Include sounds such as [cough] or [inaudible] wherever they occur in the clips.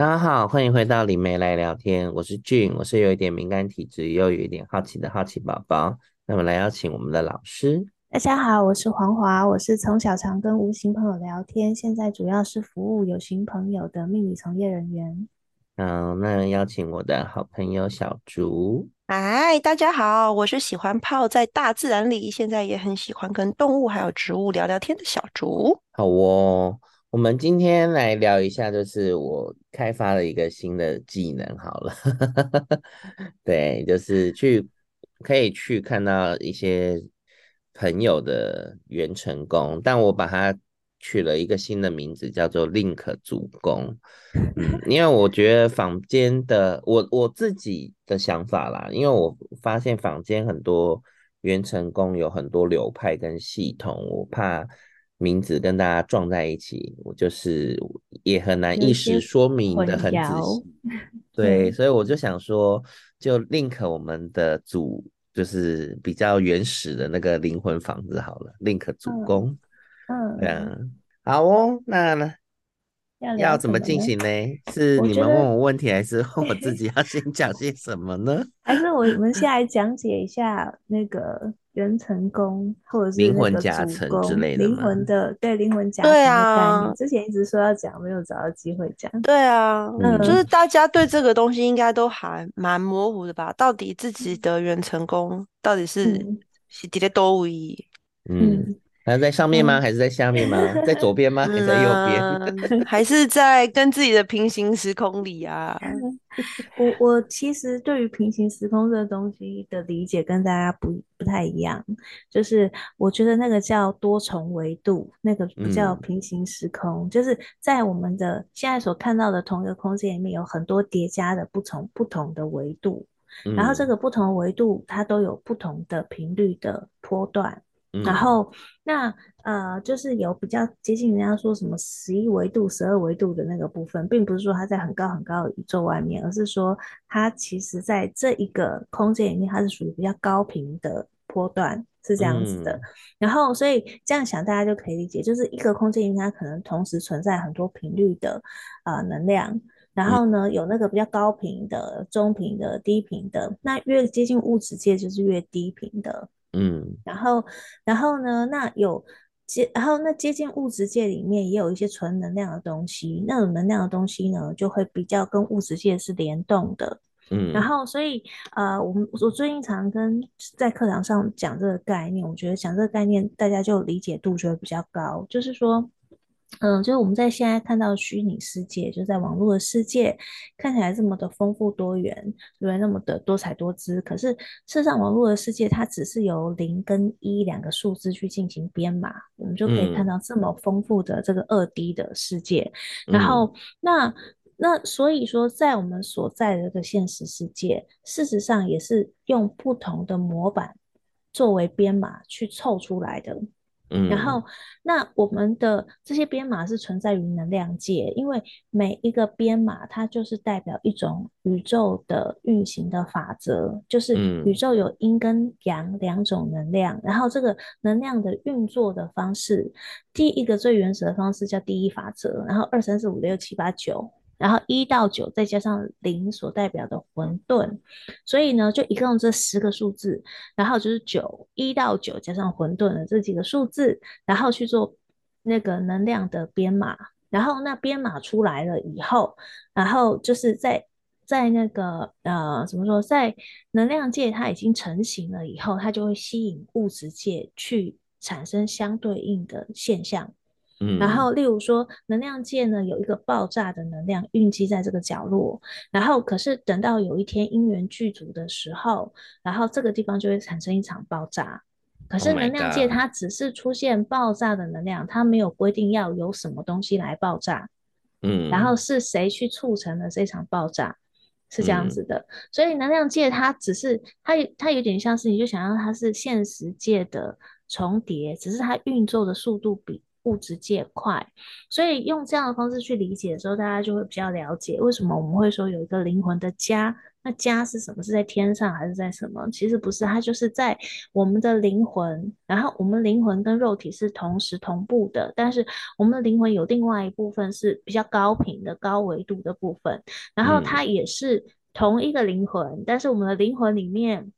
大家好，欢迎回到李梅来聊天。我是俊，我是有一点敏感体质，又有一点好奇的好奇宝宝。那么来邀请我们的老师。大家好，我是黄华，我是从小常跟无形朋友聊天，现在主要是服务有形朋友的命理从业人员。嗯，那邀请我的好朋友小竹。嗨，大家好，我是喜欢泡在大自然里，现在也很喜欢跟动物还有植物聊聊天的小竹。好哦。我们今天来聊一下，就是我开发了一个新的技能，好了，[laughs] 对，就是去可以去看到一些朋友的元成功，但我把它取了一个新的名字，叫做 Link 主攻。嗯，因为我觉得坊间的我我自己的想法啦，因为我发现坊间很多元成功有很多流派跟系统，我怕。名字跟大家撞在一起，我就是也很难一时说明的很仔细。[laughs] 对，所以我就想说，就 link 我们的祖，就是比较原始的那个灵魂房子好了，link 主公。嗯，好哦，那呢？要怎么进行呢？是你们问我问题，还是 [laughs] 我自己要先讲些什么呢？还是我们先来讲解一下 [laughs] 那个元成功，或者是灵魂夹层之类的。灵魂的对灵魂夹层的概念，啊、之前一直说要讲，没有找到机会讲。对啊，嗯，就是大家对这个东西应该都还蛮模糊的吧？到底自己的元成功到底是是在多位？嗯。嗯还在上面吗？嗯、还是在下面吗？[laughs] 在左边吗？还是在右边？还是在跟自己的平行时空里啊？[laughs] 我我其实对于平行时空这个东西的理解跟大家不不太一样，就是我觉得那个叫多重维度，那个不叫平行时空，嗯、就是在我们的现在所看到的同一个空间里面，有很多叠加的不同不同的维度，嗯、然后这个不同维度它都有不同的频率的波段。然后，那呃，就是有比较接近人家说什么十一维度、十二维度的那个部分，并不是说它在很高很高的宇宙外面，而是说它其实在这一个空间里面，它是属于比较高频的波段，是这样子的。嗯、然后，所以这样想，大家就可以理解，就是一个空间里面它可能同时存在很多频率的呃能量，然后呢，有那个比较高频的、中频的、低频的，那越接近物质界就是越低频的。嗯，然后，然后呢？那有接，然后那接近物质界里面也有一些纯能量的东西，那种能量的东西呢，就会比较跟物质界是联动的。嗯，然后所以呃，我们我最近常跟在课堂上讲这个概念，我觉得讲这个概念，大家就理解度就会比较高，就是说。嗯，就是我们在现在看到虚拟世界，就在网络的世界，看起来这么的丰富多元，对？那么的多彩多姿。可是事实上，网络的世界它只是由零跟一两个数字去进行编码，我们就可以看到这么丰富的这个二 D 的世界。嗯、然后，那那所以说，在我们所在的这个现实世界，事实上也是用不同的模板作为编码去凑出来的。嗯，然后那我们的这些编码是存在于能量界，因为每一个编码它就是代表一种宇宙的运行的法则，就是宇宙有阴跟阳两种能量，嗯、然后这个能量的运作的方式，第一个最原始的方式叫第一法则，然后二三四五六七八九。然后一到九再加上零所代表的混沌，所以呢，就一共这十个数字，然后就是九，一到九加上混沌的这几个数字，然后去做那个能量的编码，然后那编码出来了以后，然后就是在在那个呃怎么说，在能量界它已经成型了以后，它就会吸引物质界去产生相对应的现象。嗯，然后例如说，能量界呢有一个爆炸的能量蕴积在这个角落，然后可是等到有一天因缘具足的时候，然后这个地方就会产生一场爆炸。可是能量界它只是出现爆炸的能量，它没有规定要有什么东西来爆炸。嗯，然后是谁去促成了这场爆炸？是这样子的。所以能量界它只是它它有点像是，你就想象它是现实界的重叠，只是它运作的速度比。物质界块，所以用这样的方式去理解的时候，大家就会比较了解为什么我们会说有一个灵魂的家那家是什么？是在天上还是在什么？其实不是，它就是在我们的灵魂。然后我们灵魂跟肉体是同时同步的，但是我们的灵魂有另外一部分是比较高频的、高维度的部分。然后它也是同一个灵魂，嗯、但是我们的灵魂里面。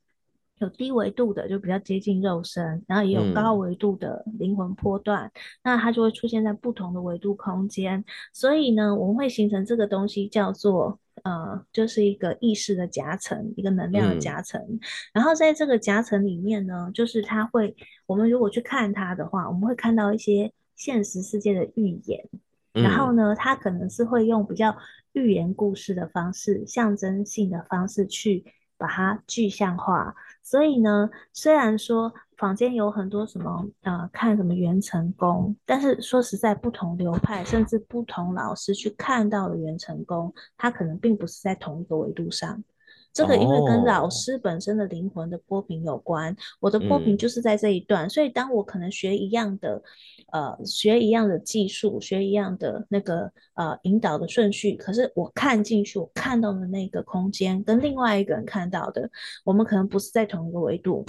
有低维度的就比较接近肉身，然后也有高维度的灵魂波段，嗯、那它就会出现在不同的维度空间。所以呢，我们会形成这个东西叫做呃，就是一个意识的夹层，一个能量的夹层。嗯、然后在这个夹层里面呢，就是它会，我们如果去看它的话，我们会看到一些现实世界的预言。嗯、然后呢，它可能是会用比较寓言故事的方式、象征性的方式去把它具象化。所以呢，虽然说坊间有很多什么呃，看什么元成功，但是说实在，不同流派甚至不同老师去看到的元成功，他可能并不是在同一个维度上。这个因为跟老师本身的灵魂的波频有关，我的波频就是在这一段，所以当我可能学一样的。呃，学一样的技术，学一样的那个呃引导的顺序，可是我看进去，我看到的那个空间跟另外一个人看到的，我们可能不是在同一个维度，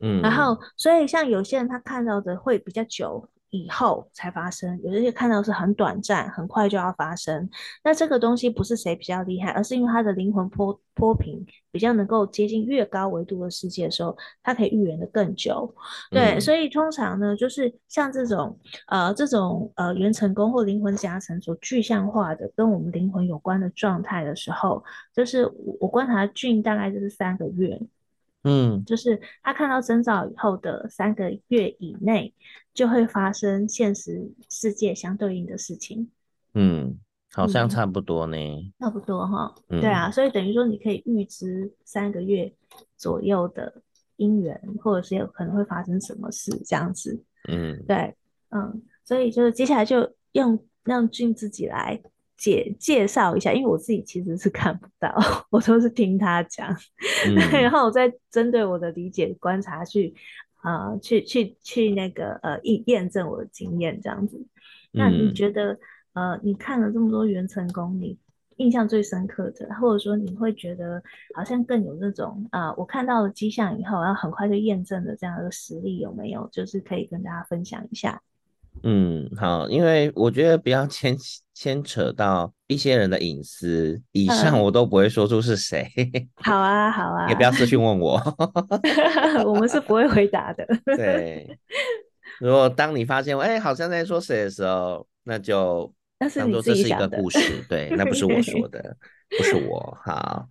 嗯，然后所以像有些人他看到的会比较久。以后才发生，有一些看到是很短暂，很快就要发生。那这个东西不是谁比较厉害，而是因为他的灵魂波波平比较能够接近越高维度的世界的时候，他可以预言的更久。对，嗯、所以通常呢，就是像这种呃这种呃元成功或灵魂加成所具象化的跟我们灵魂有关的状态的时候，就是我我观察俊大概就是三个月。嗯，就是他看到征兆以后的三个月以内，就会发生现实世界相对应的事情。嗯，好像差不多呢。嗯、差不多哈。嗯、对啊，所以等于说你可以预知三个月左右的姻缘，或者是有可能会发生什么事这样子。嗯，对，嗯，所以就是接下来就用让俊自己来。介介绍一下，因为我自己其实是看不到，[laughs] 我都是听他讲，[laughs] 嗯、然后我再针对我的理解观察去，啊、呃，去去去那个呃验验证我的经验这样子。那你觉得，嗯、呃，你看了这么多元成功，你印象最深刻的，或者说你会觉得好像更有那种啊、呃，我看到了迹象以后，然后很快就验证的这样的实力有没有？就是可以跟大家分享一下。嗯，好，因为我觉得不要牵牵扯到一些人的隐私，以上我都不会说出是谁。好啊，好啊，也不要私讯问我，[laughs] 我们是不会回答的。对，如果当你发现哎、欸，好像在说谁的时候，那就当做这是一个故事，对，那不是我说的，[laughs] 不是我。好。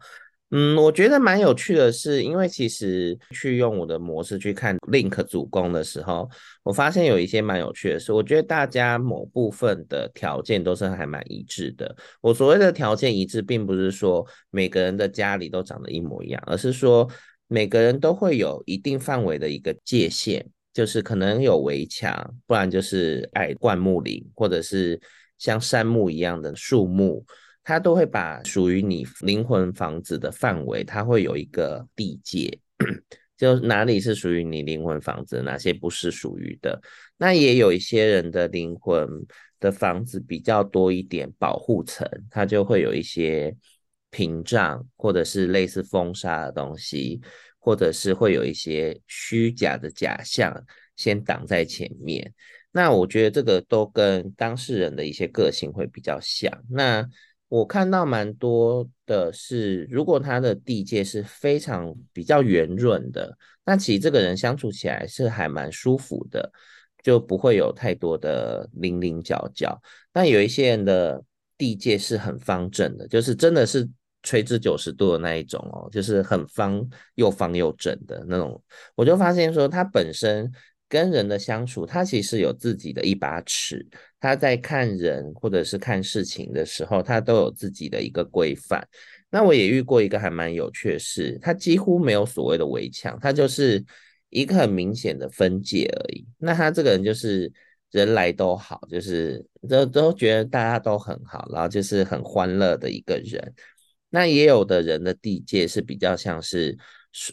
嗯，我觉得蛮有趣的是，因为其实去用我的模式去看 Link 主攻的时候，我发现有一些蛮有趣的是，我觉得大家某部分的条件都是还蛮一致的。我所谓的条件一致，并不是说每个人的家里都长得一模一样，而是说每个人都会有一定范围的一个界限，就是可能有围墙，不然就是矮灌木林，或者是像杉木一样的树木。它都会把属于你灵魂房子的范围，它会有一个地界，[clears throat] 就哪里是属于你灵魂房子，哪些不是属于的。那也有一些人的灵魂的房子比较多一点保护层，它就会有一些屏障，或者是类似风沙的东西，或者是会有一些虚假的假象先挡在前面。那我觉得这个都跟当事人的一些个性会比较像。那我看到蛮多的是，如果他的地界是非常比较圆润的，那其实这个人相处起来是还蛮舒服的，就不会有太多的棱棱角角。但有一些人的地界是很方正的，就是真的是垂直九十度的那一种哦，就是很方又方又正的那种。我就发现说，他本身。跟人的相处，他其实有自己的一把尺。他在看人或者是看事情的时候，他都有自己的一个规范。那我也遇过一个还蛮有趣的事，他几乎没有所谓的围墙，他就是一个很明显的分界而已。那他这个人就是人来都好，就是都都觉得大家都很好，然后就是很欢乐的一个人。那也有的人的地界是比较像是。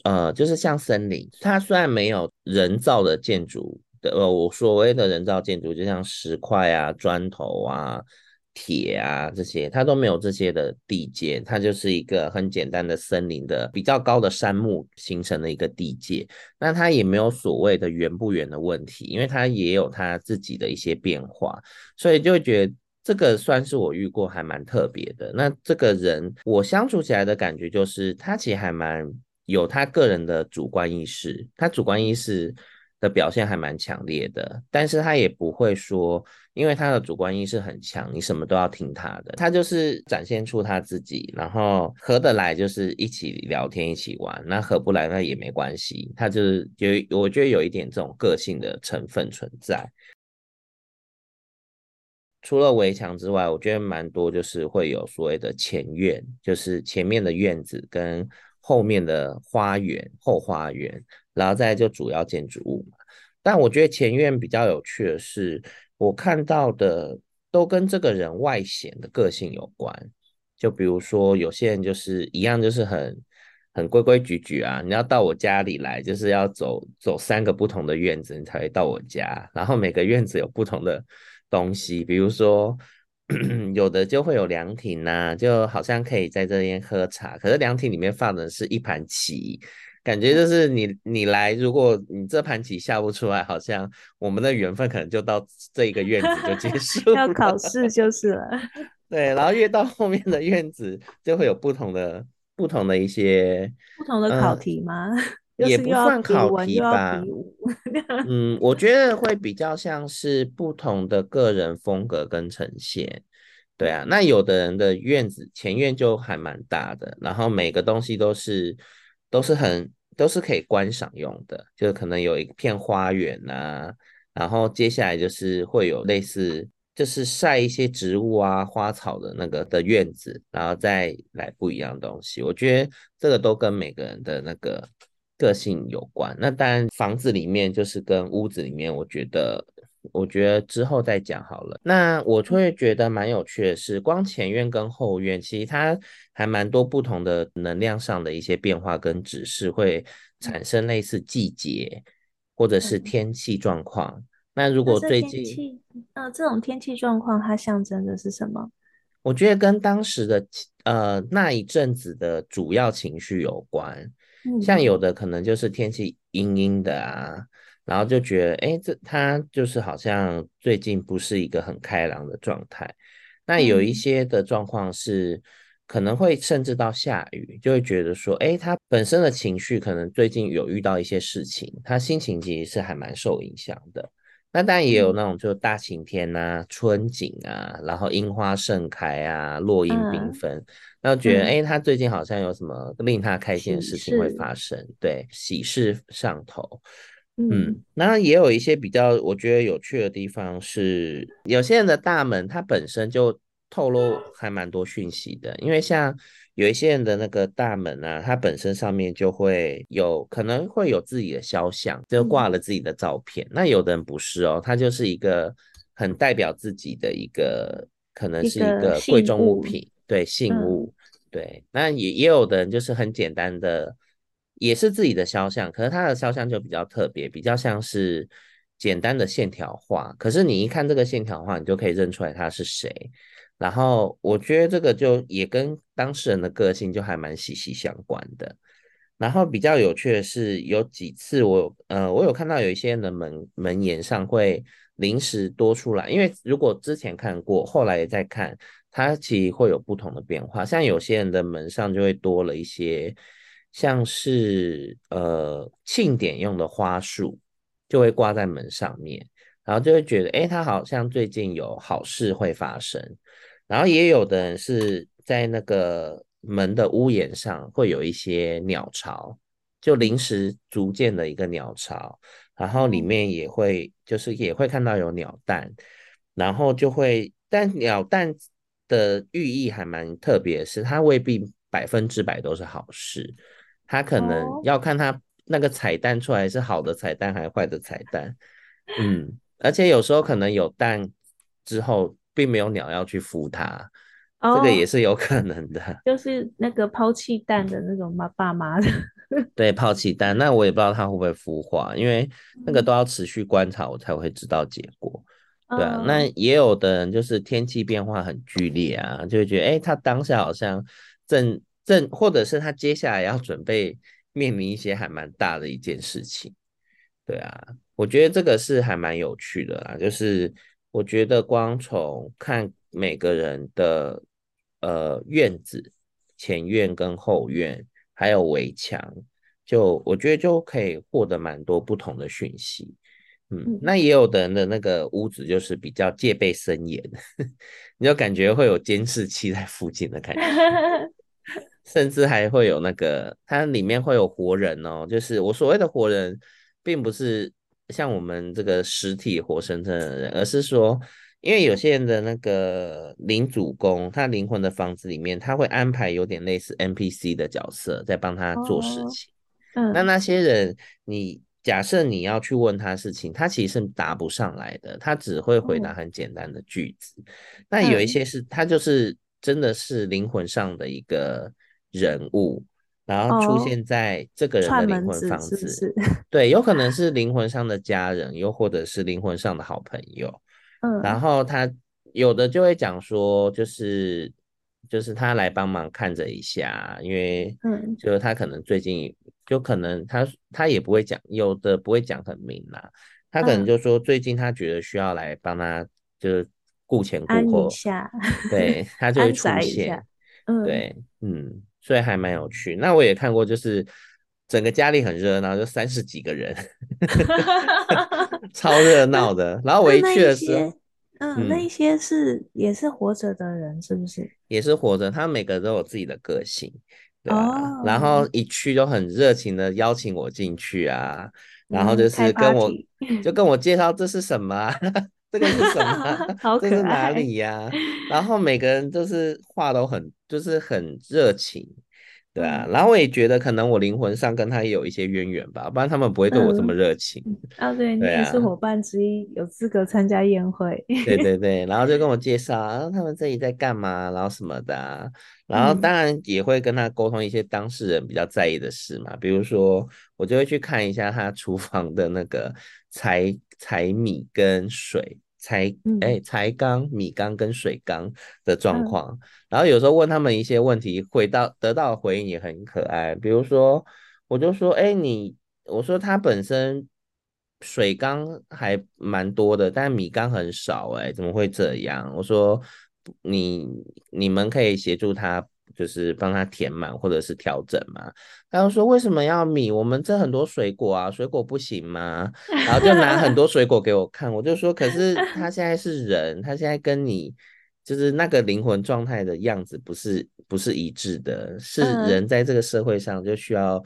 呃，就是像森林，它虽然没有人造的建筑的，呃，我所谓的人造建筑，就像石块啊、砖头啊铁啊这些，它都没有这些的地界，它就是一个很简单的森林的比较高的杉木形成的一个地界。那它也没有所谓的圆不圆的问题，因为它也有它自己的一些变化，所以就觉得这个算是我遇过还蛮特别的。那这个人我相处起来的感觉就是，他其实还蛮有他个人的主观意识，他主观意识的表现还蛮强烈的，但是他也不会说，因为他的主观意识很强，你什么都要听他的，他就是展现出他自己，然后合得来就是一起聊天一起玩，那合不来那也没关系，他就是有我觉得有一点这种个性的成分存在。除了围墙之外，我觉得蛮多就是会有所谓的前院，就是前面的院子跟后面的花园、后花园。然后再就主要建筑物嘛，但我觉得前院比较有趣的是，我看到的都跟这个人外显的个性有关。就比如说有些人就是一样，就是很很规规矩矩啊，你要到我家里来，就是要走走三个不同的院子，你才会到我家。然后每个院子有不同的东西，比如说 [clears throat] 有的就会有凉亭呐，就好像可以在这边喝茶，可是凉亭里面放的是一盘棋。感觉就是你你来，如果你这盘棋下不出来，好像我们的缘分可能就到这一个院子就结束了。[laughs] 要考试就是了。对，然后越到后面的院子就会有不同的不同的一些不同的考题吗？呃、也不算考题吧。[laughs] 嗯，我觉得会比较像是不同的个人风格跟呈现。对啊，那有的人的院子前院就还蛮大的，然后每个东西都是。都是很都是可以观赏用的，就可能有一片花园啊，然后接下来就是会有类似就是晒一些植物啊花草的那个的院子，然后再来不一样的东西。我觉得这个都跟每个人的那个个性有关。那当然房子里面就是跟屋子里面，我觉得。我觉得之后再讲好了。那我会觉得蛮有趣的是，光前院跟后院，其实它还蛮多不同的能量上的一些变化跟指示，会产生类似季节或者是天气状况。那如果最近，呃，这种天气状况它象征的是什么？我觉得跟当时的呃那一阵子的主要情绪有关。像有的可能就是天气阴阴的啊。然后就觉得，哎，这他就是好像最近不是一个很开朗的状态。那有一些的状况是可能会甚至到下雨，就会觉得说，哎，他本身的情绪可能最近有遇到一些事情，他心情其实是还蛮受影响的。那当然也有那种就大晴天啊、春景啊，然后樱花盛开啊、落英。缤纷，那觉得，哎，他最近好像有什么令他开心的事情会发生，对，喜事上头。嗯，那也有一些比较我觉得有趣的地方是，有些人的大门它本身就透露还蛮多讯息的，因为像有一些人的那个大门啊，它本身上面就会有可能会有自己的肖像，就挂了自己的照片。那有的人不是哦，它就是一个很代表自己的一个，可能是一个贵重物品，对，信物，对。那也也有的人就是很简单的。也是自己的肖像，可是他的肖像就比较特别，比较像是简单的线条画。可是你一看这个线条画，你就可以认出来他是谁。然后我觉得这个就也跟当事人的个性就还蛮息息相关的。然后比较有趣的是，有几次我呃我有看到有一些人的门门檐上会临时多出来，因为如果之前看过，后来也在看，它其实会有不同的变化。像有些人的门上就会多了一些。像是呃庆典用的花束，就会挂在门上面，然后就会觉得，哎，他好像最近有好事会发生。然后也有的人是在那个门的屋檐上会有一些鸟巢，就临时逐渐的一个鸟巢，然后里面也会就是也会看到有鸟蛋，然后就会，但鸟蛋的寓意还蛮特别的是，它未必百分之百都是好事。它可能要看它那个彩蛋出来是好的彩蛋还是坏的彩蛋，嗯，而且有时候可能有蛋之后并没有鸟要去孵它，这个也是有可能的，就是那个抛弃蛋的那种妈爸妈的，[laughs] 对，抛弃蛋，那我也不知道它会不会孵化，因为那个都要持续观察我才会知道结果，对啊，那也有的人就是天气变化很剧烈啊，就会觉得，哎，他当下好像正正，或者是他接下来要准备面临一些还蛮大的一件事情。对啊，我觉得这个是还蛮有趣的啦，就是我觉得光从看每个人的呃院子、前院跟后院，还有围墙，就我觉得就可以获得蛮多不同的讯息。嗯，那也有的人的那个屋子就是比较戒备森严，[laughs] 你就感觉会有监视器在附近的感觉，[laughs] 甚至还会有那个它里面会有活人哦，就是我所谓的活人，并不是像我们这个实体活生生的人，而是说，因为有些人的那个灵主公，他灵魂的房子里面，他会安排有点类似 NPC 的角色在帮他做事情，哦、嗯，那那些人你。假设你要去问他事情，他其实是答不上来的，他只会回答很简单的句子。嗯、那有一些是他就是真的是灵魂上的一个人物，然后出现在这个人的灵魂房子，哦、是是对，有可能 [laughs] 是灵魂上的家人，又或者是灵魂上的好朋友。嗯，然后他有的就会讲说，就是就是他来帮忙看着一下，因为嗯，就是他可能最近。就可能他他也不会讲，有的不会讲很明啦。他可能就说最近他觉得需要来帮他，就是顾前顾后，对，[laughs] 他就会出现。嗯，对，嗯，所以还蛮有趣。那我也看过，就是整个家里很热闹，就三十几个人 [laughs] [laughs] 超热闹的。然后我一去的时候，嗯，那一些是也是活着的人，是不是？也是活着，他每个都有自己的个性。对啊，oh. 然后一去就很热情的邀请我进去啊，然后就是跟我就跟我介绍这是什么啊，这个是什么？[laughs] 好可爱。这是哪里呀？啊？然后每个人都是话都很就是很热情。对啊，然后我也觉得可能我灵魂上跟他也有一些渊源吧，不然他们不会对我这么热情。啊，对，对啊，你也是伙伴之一，有资格参加宴会。对对对，然后就跟我介绍，啊，他们这里在干嘛，然后什么的，啊，然后当然也会跟他沟通一些当事人比较在意的事嘛，比如说我就会去看一下他厨房的那个柴柴米跟水。柴哎，才缸、米缸跟水缸的状况，嗯、然后有时候问他们一些问题，回到得到的回应也很可爱。比如说，我就说，哎，你，我说他本身水缸还蛮多的，但米缸很少，哎，怎么会这样？我说，你你们可以协助他。就是帮他填满或者是调整嘛。他就说，为什么要米？我们这很多水果啊，水果不行吗？然后就拿很多水果给我看。我就说，可是他现在是人，他现在跟你就是那个灵魂状态的样子不是不是一致的，是人在这个社会上就需要。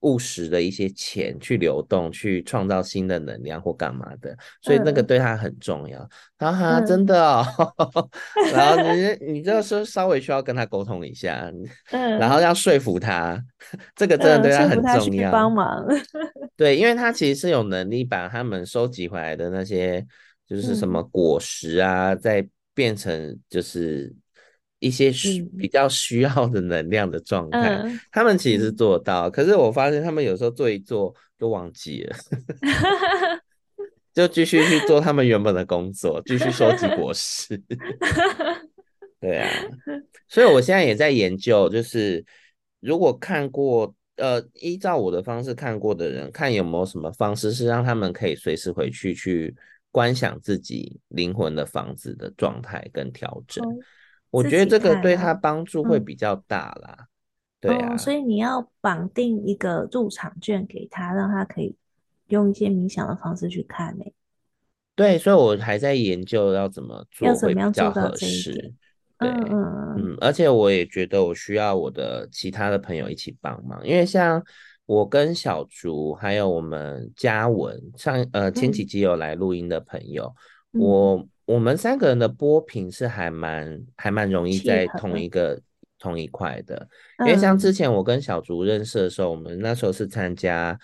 务实的一些钱去流动，去创造新的能量或干嘛的，所以那个对他很重要。哈哈、嗯，真的哦。嗯、[laughs] 然后你 [laughs] 你这个时候稍微需要跟他沟通一下，[laughs] 嗯，然后要说服他，这个真的对他很重要。帮、嗯、忙。对，因为他其实是有能力把他们收集回来的那些，就是什么果实啊，嗯、再变成就是。一些需比较需要的能量的状态，嗯、他们其实是做到，嗯、可是我发现他们有时候做一做就忘记了，[laughs] 就继续去做他们原本的工作，继续收集果实。[laughs] 对啊，所以我现在也在研究，就是如果看过呃，依照我的方式看过的人，看有没有什么方式是让他们可以随时回去去观想自己灵魂的房子的状态跟调整。嗯我觉得这个对他帮助会比较大啦，嗯、对啊、哦，所以你要绑定一个入场券给他，让他可以用一些冥想的方式去看诶。对，所以我还在研究要怎么做会比较合适。对，嗯嗯嗯，而且我也觉得我需要我的其他的朋友一起帮忙，因为像我跟小竹还有我们嘉文上呃前几集有来录音的朋友，嗯、我。我们三个人的波频是还蛮还蛮容易在同一个同一块的，因为像之前我跟小竹认识的时候，我们那时候是参加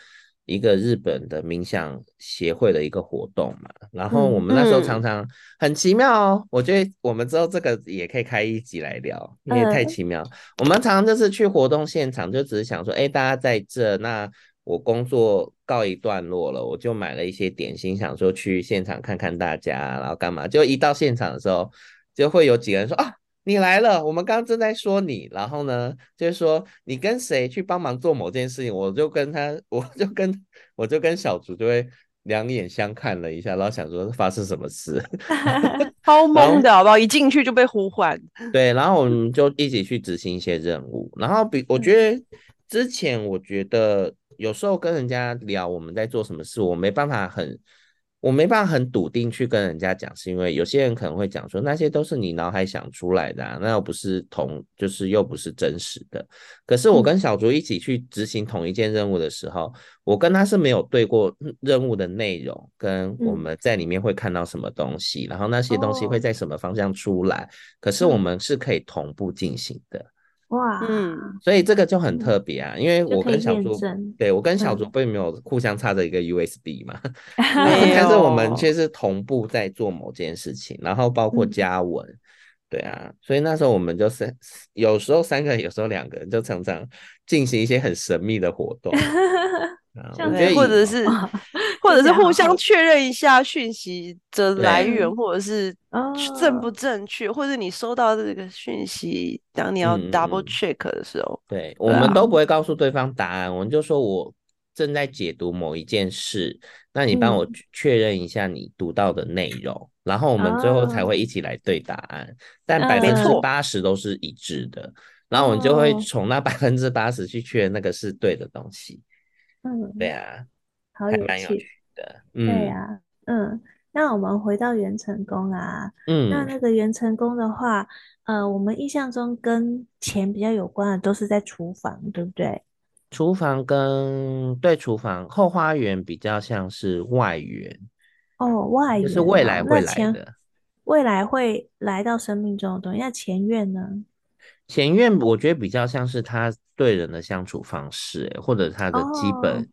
一个日本的冥想协会的一个活动嘛，然后我们那时候常常很奇妙哦，我觉得我们之后这个也可以开一集来聊，因为太奇妙。我们常常就是去活动现场，就只是想说，哎，大家在这那。我工作告一段落了，我就买了一些点心，想说去现场看看大家，然后干嘛？就一到现场的时候，就会有几个人说啊，你来了，我们刚刚正在说你，然后呢，就是说你跟谁去帮忙做某件事情，我就跟他，我就跟我就跟小竹就会两眼相看了一下，然后想说发生什么事，[laughs] 超懵的好不好？一进去就被呼唤，[laughs] 对，然后我们就一起去执行一些任务，然后比我觉得之前我觉得有时候跟人家聊我们在做什么事，我没办法很。我没办法很笃定去跟人家讲，是因为有些人可能会讲说那些都是你脑海想出来的啊，那又不是同，就是又不是真实的。可是我跟小竹一起去执行同一件任务的时候，我跟他是没有对过任务的内容，跟我们在里面会看到什么东西，然后那些东西会在什么方向出来，可是我们是可以同步进行的。哇，嗯，所以这个就很特别啊，嗯、因为我跟小竹，对我跟小竹并没有互相插着一个 USB 嘛，[laughs] 但是我们却是同步在做某件事情，然后包括加文，嗯、对啊，所以那时候我们就是，有时候三个人，有时候两个人，就常常进行一些很神秘的活动。[laughs] 或者是，[laughs] 或者是互相。确认一下讯息的来源，或者是 [laughs] 正不正确，或者你收到这个讯息，当你要 double check 的时候，对，我们都。不会告诉对方答案，我们就说我正在解读某一件事，那你帮我确认一下你读到的内容，然后我们最后才会一起来对答案，但百分之八十都是一致的，然后我们就会从那百分之八十去确认那个是对的东西。嗯，对啊，好有趣的，嗯、对呀、啊，嗯，那我们回到元成功啊，嗯，那那个元成功的话，呃，我们印象中跟钱比较有关的都是在厨房，对不对？厨房跟对厨房后花园比较像是外缘，哦，外缘、啊、就是未来会来的，未来会来到生命中的东西。那前院呢？前院我觉得比较像是他对人的相处方式，或者他的基本、哦、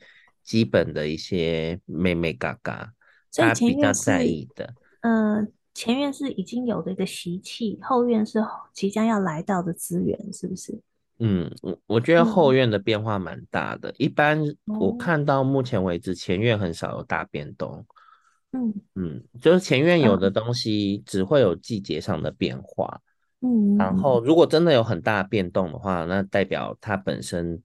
基本的一些妹妹嘎嘎，他比较在意的。嗯、呃，前院是已经有的一个习气，后院是即将要来到的资源，是不是？嗯，我我觉得后院的变化蛮大的。嗯、一般我看到目前为止，前院很少有大变动。嗯嗯，就是前院有的东西只会有季节上的变化。嗯，然后如果真的有很大变动的话，那代表它本身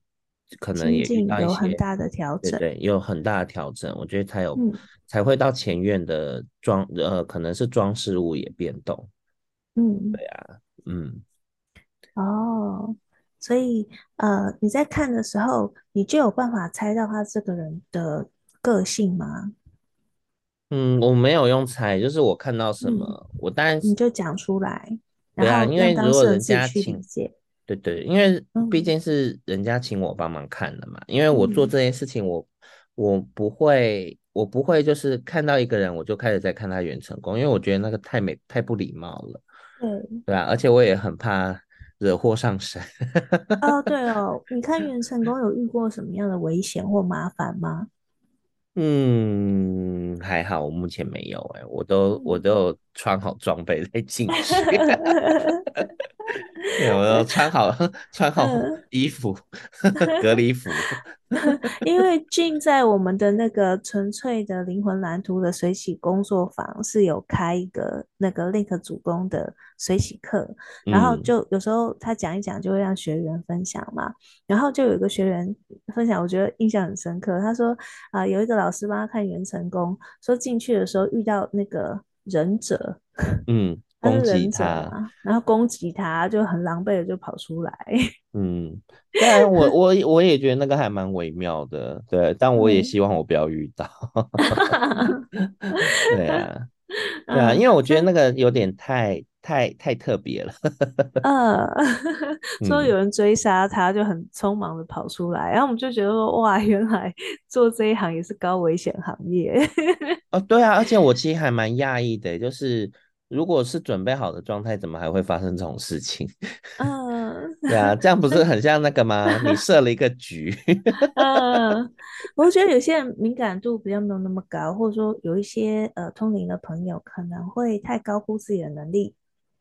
可能也有很大的调整，对，对，有很大的调整，我觉得才有、嗯、才会到前院的装呃，可能是装饰物也变动。嗯，对啊，嗯，哦，所以呃，你在看的时候，你就有办法猜到他这个人的个性吗？嗯，我没有用猜，就是我看到什么，嗯、我当然你就讲出来。对啊，因为如果人家请，对对，因为毕竟是人家请我帮忙看的嘛。嗯、因为我做这件事情我，我我不会，我不会就是看到一个人我就开始在看他元成功，因为我觉得那个太没太不礼貌了。对，对啊，而且我也很怕惹祸上身。哦，对哦，[laughs] 你看元成功有遇过什么样的危险或麻烦吗？嗯，还好，我目前没有哎、我都我都有穿好装备再进去，[laughs] [laughs] 我要 [laughs] 穿好 [laughs] 穿好衣服，隔离服。因为 Gin 在我们的那个纯粹的灵魂蓝图的水洗工作坊是有开一个那个 Link 主攻的水洗课，然后就有时候他讲一讲就会让学员分享嘛，然后就有一个学员分享，我觉得印象很深刻。他说啊、呃，有一个老师帮他看元成功，说进去的时候遇到那个忍者，嗯。攻击他，然后攻击他，就很狼狈的就跑出来。[laughs] 嗯，当然我我我也觉得那个还蛮微妙的，对，但我也希望我不要遇到。[laughs] 对啊，[laughs] 对啊，因为我觉得那个有点太太太特别了。嗯，说有人追杀他，就很匆忙的跑出来，然后我们就觉得说，哇，原来做这一行也是高危险行业。哦，对啊，而且我其实还蛮讶异的，就是。如果是准备好的状态，怎么还会发生这种事情？[laughs] 嗯，对啊，这样不是很像那个吗？你 [laughs] 设了一个局。[laughs] 嗯，我觉得有些人敏感度比较没有那么高，或者说有一些呃通灵的朋友可能会太高估自己的能力。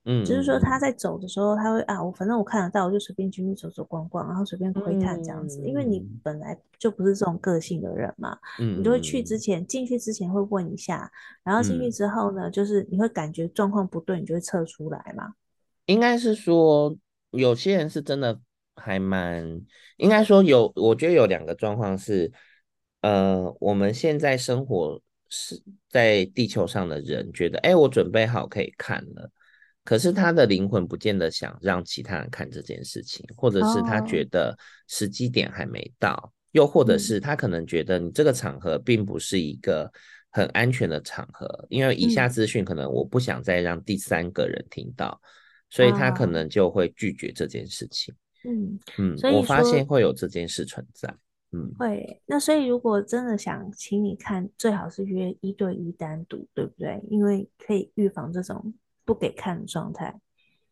嗯，就是说他在走的时候，他会啊，我反正我看得到，我就随便进去走走逛逛，然后随便窥探这样子。嗯、因为你本来就不是这种个性的人嘛，嗯，你就会去之前进去之前会问一下，然后进去之后呢，嗯、就是你会感觉状况不对，你就会撤出来嘛。应该是说有些人是真的还蛮，应该说有，我觉得有两个状况是，呃，我们现在生活是在地球上的人觉得，哎，我准备好可以看了。可是他的灵魂不见得想让其他人看这件事情，或者是他觉得时机点还没到，oh. 又或者是他可能觉得你这个场合并不是一个很安全的场合，因为以下资讯可能我不想再让第三个人听到，oh. 所以他可能就会拒绝这件事情。嗯嗯，我发现会有这件事存在。嗯，会。那所以如果真的想请你看，最好是约一对一单独，对不对？因为可以预防这种。不给看的状态，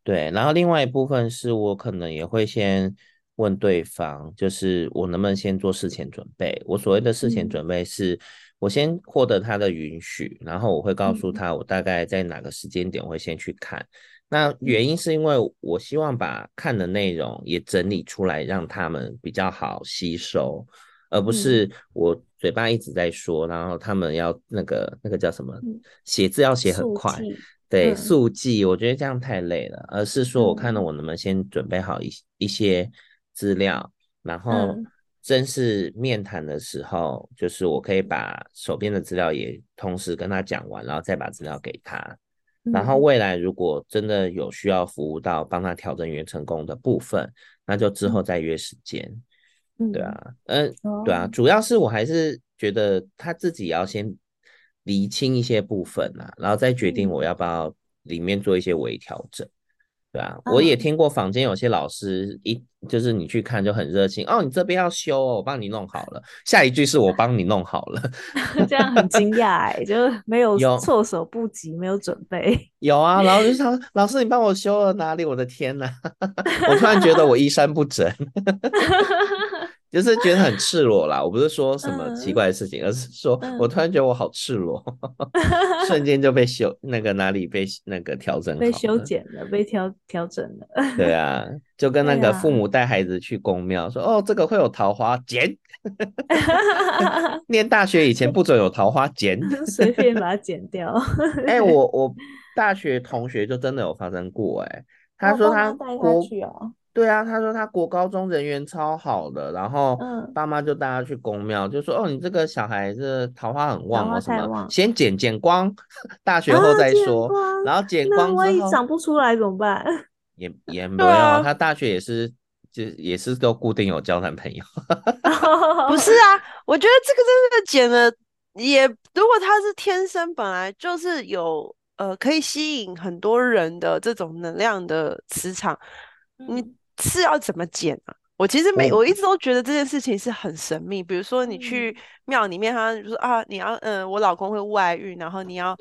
对。然后另外一部分是我可能也会先问对方，就是我能不能先做事前准备。我所谓的事前准备是，我先获得他的允许，然后我会告诉他我大概在哪个时间点会先去看。那原因是因为我希望把看的内容也整理出来，让他们比较好吸收，而不是我嘴巴一直在说，然后他们要那个那个叫什么，写字要写很快。对，速记，我觉得这样太累了，而是说，我看到我能不能先准备好一一些资料，然后正式面谈的时候，就是我可以把手边的资料也同时跟他讲完，然后再把资料给他。然后未来如果真的有需要服务到帮他调整原成功的部分，那就之后再约时间。对啊，嗯，对啊，主要是我还是觉得他自己要先。厘清一些部分啊，然后再决定我要不要里面做一些微调整，对啊，我也听过坊间有些老师一就是你去看就很热情哦，你这边要修哦，我帮你弄好了。下一句是我帮你弄好了，[laughs] 这样很惊讶哎，就没有措手不及，没有准备。有啊，然后就想老师你帮我修了哪里？我的天哪，[laughs] 我突然觉得我衣衫不整。[laughs] 就是觉得很赤裸啦，我不是说什么奇怪的事情，嗯、而是说我突然觉得我好赤裸，嗯、瞬间就被修那个哪里被那个调整被修剪了，被调调整了。对啊，[laughs] 就跟那个父母带孩子去公庙，说哦，这个会有桃花，剪。[laughs] 念大学以前不准有桃花，剪，[laughs] 随便把它剪掉。哎、欸，我我大学同学就真的有发生过、欸，哎，他说他带他去哦。对啊，他说他国高中人缘超好的，然后爸妈就带他去公庙，就说哦，你这个小孩子桃花很旺啊，什么先剪剪光，大学后再说，然后剪光之后，万一长不出来怎么办？[laughs] 也也没有，他大学也是就也是都固定有交男朋友 [laughs] [laughs] 不是啊？我觉得这个真的剪了也，如果他是天生本来就是有呃可以吸引很多人的这种能量的磁场，你。是要怎么剪啊？我其实没，我一直都觉得这件事情是很神秘。比如说你去庙里面，他就说啊，你要嗯、呃，我老公会外遇，然后你要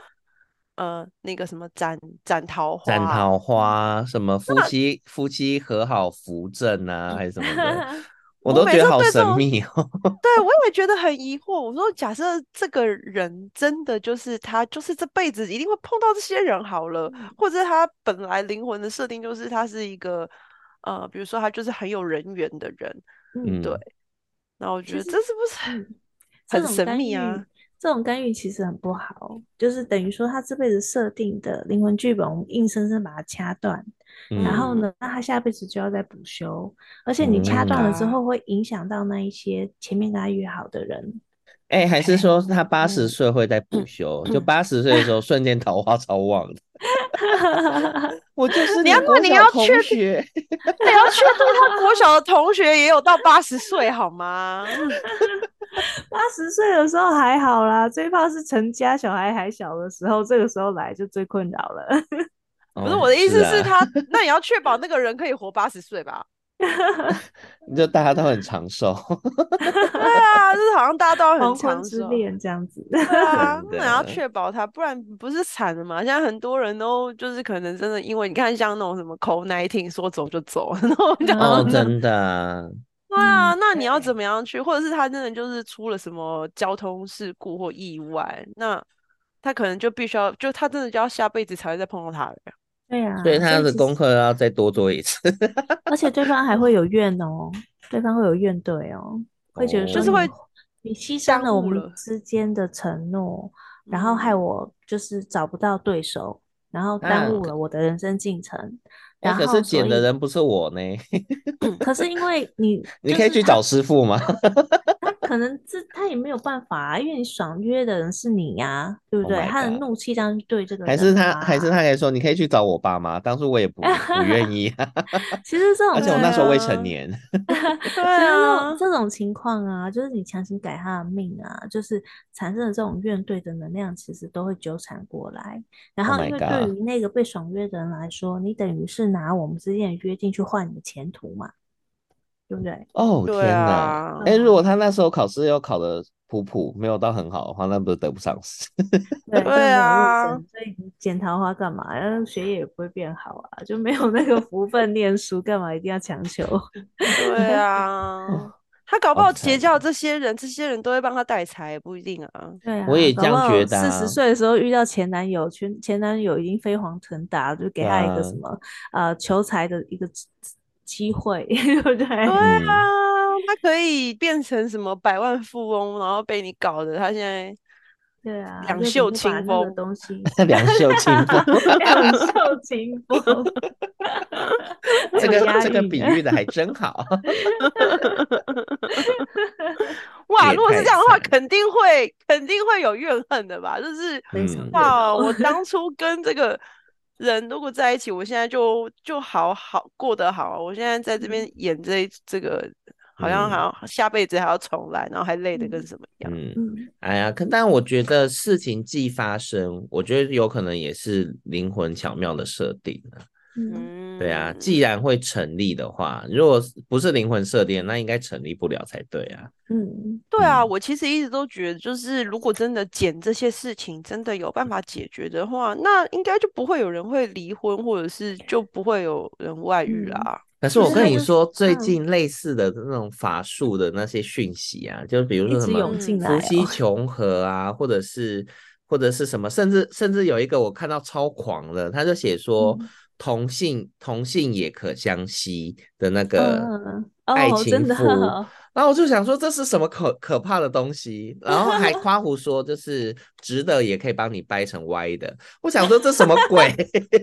呃那个什么斩斩桃花，斩桃花什么夫妻夫妻和好扶正啊，还是什么的，[laughs] 我都觉得好神秘哦。对，我 [laughs] 也觉得很疑惑。我说，假设这个人真的就是他，就是这辈子一定会碰到这些人好了，或者他本来灵魂的设定就是他是一个。呃，比如说他就是很有人缘的人，嗯，对。那我觉得这是不是 [laughs] 很神秘啊？这种干预其实很不好，就是等于说他这辈子设定的灵魂剧本，我们硬生生把它掐断，嗯、然后呢，那他下辈子就要再补修，而且你掐断了之后，会影响到那一些前面跟他约好的人。哎、欸，还是说他八十岁会在补休？嗯、就八十岁的时候，瞬间桃花超旺的。我就是你要问你要确定，你要确定他国小的同学也有到八十岁好吗？[laughs] 八十岁的时候还好啦，最怕是成家小孩还小的时候，这个时候来就最困扰了。不是我的意思是他，那你要确保那个人可以活八十岁吧？[laughs] 就大家都很长寿，[laughs] 对啊，就是好像大家都很长寿这样子，对啊，[laughs] 那你要确保他，不然不是惨了嘛？现在很多人都就是可能真的，因为你看像那种什么 COVID-19 说走就走，然后哦，真的，对啊，那你要怎么样去？或者是他真的就是出了什么交通事故或意外，那他可能就必须要，就他真的就要下辈子才会再碰到他了。对呀、啊，所以他的功课要再多做一次。[laughs] 而且对方还会有怨哦，对方会有怨怼哦，会觉得就是会你牺牲了我们之间的承诺，然后害我就是找不到对手，然后耽误了我的人生进程。啊然后可是捡的人不是我呢，可是因为你，你可以去找师傅吗？[laughs] 可能这他也没有办法啊，因为你爽约的人是你呀、啊，对不对？Oh、他的怒气这样对这个还是他，还是他可以说，你可以去找我爸妈。当初我也不不愿意。[laughs] [laughs] 其实这种，而且我那时候未成年。对啊，[laughs] 这种情况啊，就是你强行改他的命啊，就是产生的这种怨怼的能量，其实都会纠缠过来。然后，因为对于那个被爽约的人来说，你等于是拿我们之间的约定去换你的前途嘛。对不对？哦天哪！哎、啊，如果他那时候考试又考得普普，没有到很好的话，那不是得不偿失？[laughs] 对对啊，所以捡桃花干嘛？然后学业也不会变好啊，就没有那个福分念书，干嘛一定要强求？[laughs] 对啊，他搞不好结交这些人，这些人都会帮他带财，不一定啊。对啊，我也这样觉得、啊。四十岁的时候遇到前男友，前前男友已经飞黄腾达，就给他一个什么、啊、呃求财的一个。机会，[laughs] 对不对？对啊，他可以变成什么百万富翁，然后被你搞的，他现在对啊，两袖清风东西，[laughs] 两袖清风，[laughs] 两袖清风，这个这个比喻的还真好。哇，如果是这样的话，肯定会肯定会有怨恨的吧？就是哇，我当初跟这个。人如果在一起，我现在就就好好过得好。我现在在这边演这这个，好像好像下辈子还要重来，然后还累得跟什么一样。嗯，哎呀，可但我觉得事情既发生，我觉得有可能也是灵魂巧妙的设定。嗯，对啊，既然会成立的话，如果不是灵魂设定，那应该成立不了才对啊。嗯，对啊，我其实一直都觉得，就是如果真的捡这些事情真的有办法解决的话，那应该就不会有人会离婚，或者是就不会有人外遇啦。嗯、可是我跟你说，最近类似的那种法术的那些讯息啊，就比如说什么夫妻重合啊，或者是或者是什么，甚至甚至有一个我看到超狂的，他就写说。嗯同性同性也可相吸的那个爱情符，[laughs] 然后我就想说，这是什么可可怕的东西，然后还夸胡说，就是直的也可以帮你掰成歪的。我想说这什么鬼？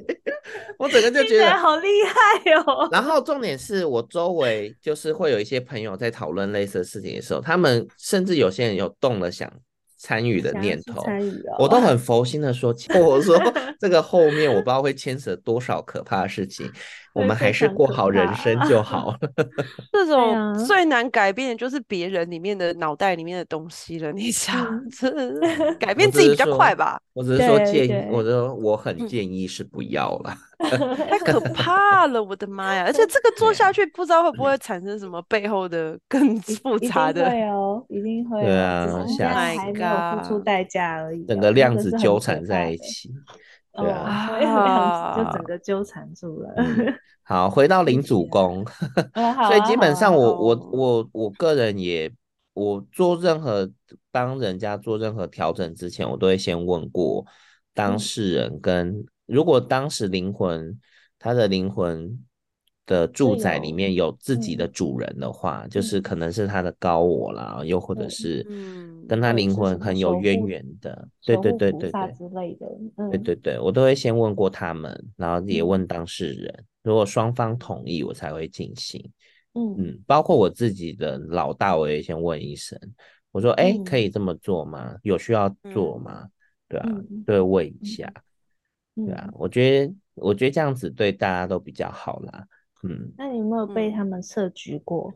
[laughs] 我整个就觉得好厉害哦。然后重点是我周围就是会有一些朋友在讨论类似的事情的时候，他们甚至有些人有动了想。参与的念头，哦、我都很佛心的说，[laughs] 我说这个后面我不知道会牵扯多少可怕的事情，我们还是过好人生就 [laughs] 好。[laughs] 这种最难改变的就是别人里面的脑袋里面的东西了，你想，这改变自己比较快吧？我只是说建议，我说我 [laughs] 很建议是不要了。太可怕了，我的妈呀！而且这个做下去，不知道会不会产生什么背后的更复杂的？会哦，一定会。对啊，现在还没有付出代价而已。整个量子纠缠在一起。对啊，就整个纠缠住了。[laughs] 好，回到领主宫。[laughs] 所以基本上，我我我我个人也，我做任何帮人家做任何调整之前，我都会先问过当事人跟。如果当时灵魂，他的灵魂的住宅里面有自己的主人的话，就是可能是他的高我啦，又或者是跟他灵魂很有渊源的，对对对对对之类的，对对对，我都会先问过他们，然后也问当事人，如果双方同意，我才会进行。嗯嗯，包括我自己的老大，我也先问一声，我说，哎，可以这么做吗？有需要做吗？对啊，对，问一下。对啊，我觉得我觉得这样子对大家都比较好啦。嗯，那你有没有被他们设局过？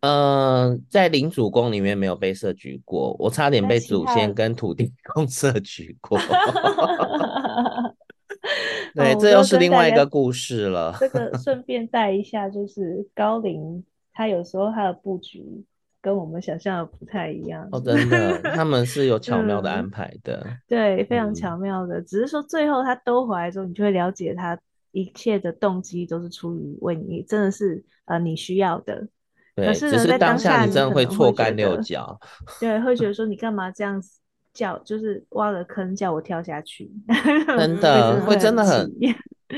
嗯、[laughs] 呃，在领主宫里面没有被设局过，我差点被祖先跟土地公 [laughs] 设局过。[laughs] 对，这又是另外一个故事了。这个顺便带一下，就是高龄他有时候他的布局。跟我们想象的不太一样哦，真的，他们是有巧妙的安排的，嗯、对，非常巧妙的。嗯、只是说最后他兜回来之后，你就会了解他一切的动机都是出于为你，真的是呃你需要的。对，可是，只是当下你真的会错干六脚，对，会觉得说 [laughs] 你干嘛这样子叫，就是挖个坑叫我跳下去，[laughs] 真的会真的很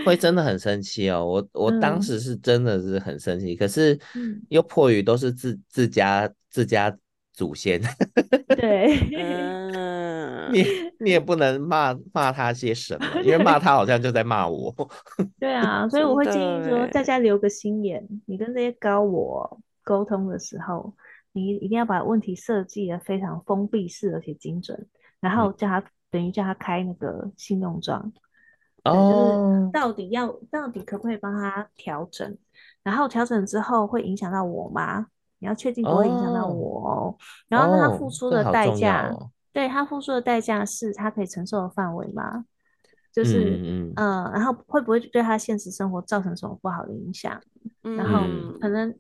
会真的很生气哦。我我当时是真的是很生气，嗯、可是又迫于都是自自家自家祖先，[laughs] 对，嗯，你你也不能骂骂他些什么，因为骂 [laughs] 他好像就在骂我。[laughs] 对啊，所以我会建议说，大家留个心眼，你跟这些高我沟通的时候。你一定要把问题设计得非常封闭式，而且精准，然后叫他、嗯、等于叫他开那个信用状，哦，就是到底要到底可不可以帮他调整，然后调整之后会影响到我吗？你要确定不会影响到我哦。然后他付出的代价，对他付出的代价是他可以承受的范围吗？就是嗯，然后会不会对他现实生活造成什么不好的影响？嗯、然后可能。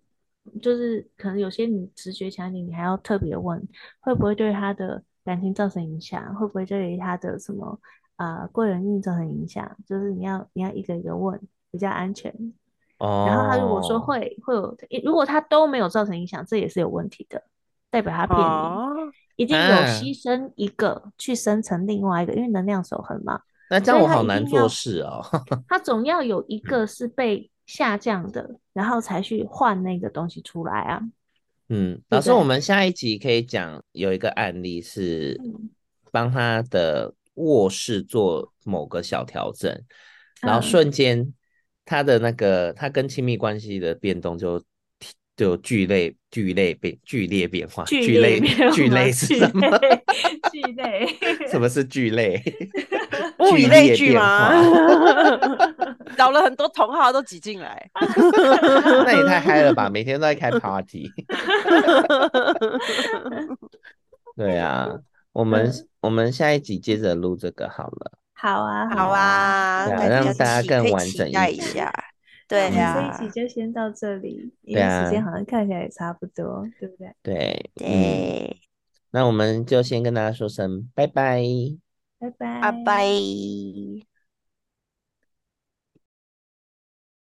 就是可能有些你直觉强一点，你还要特别问，会不会对他的感情造成影响？会不会对于他的什么啊贵人运造成影响？就是你要你要一个一个问，比较安全。哦。然后他如果说会会有，如果他都没有造成影响，这也是有问题的，代表他骗你，哦、一定有牺牲一个去生成另外一个，因为能量守恒嘛。那这样我好难做事哦。他总要有一个是被。下降的，然后才去换那个东西出来啊。嗯，老师，我们下一集可以讲有一个案例是帮他的卧室做某个小调整，嗯、然后瞬间他的那个他跟亲密关系的变动就就剧烈剧烈变剧烈变化，剧烈剧烈是什么？[laughs] 剧烈？[laughs] 什么是剧烈？[laughs] 物以类聚吗？找了很多同好都挤进来，那也太嗨了吧！每天都在开 party。对啊，我们、嗯、我们下一集接着录这个好了。好啊，好啊，对啊，让大家更完整一点。[laughs] 对呀，这一集就先到这里，因为时间好像看起来也差不多，对不对？对对，那我们就先跟大家说声拜拜。拜拜，拜拜。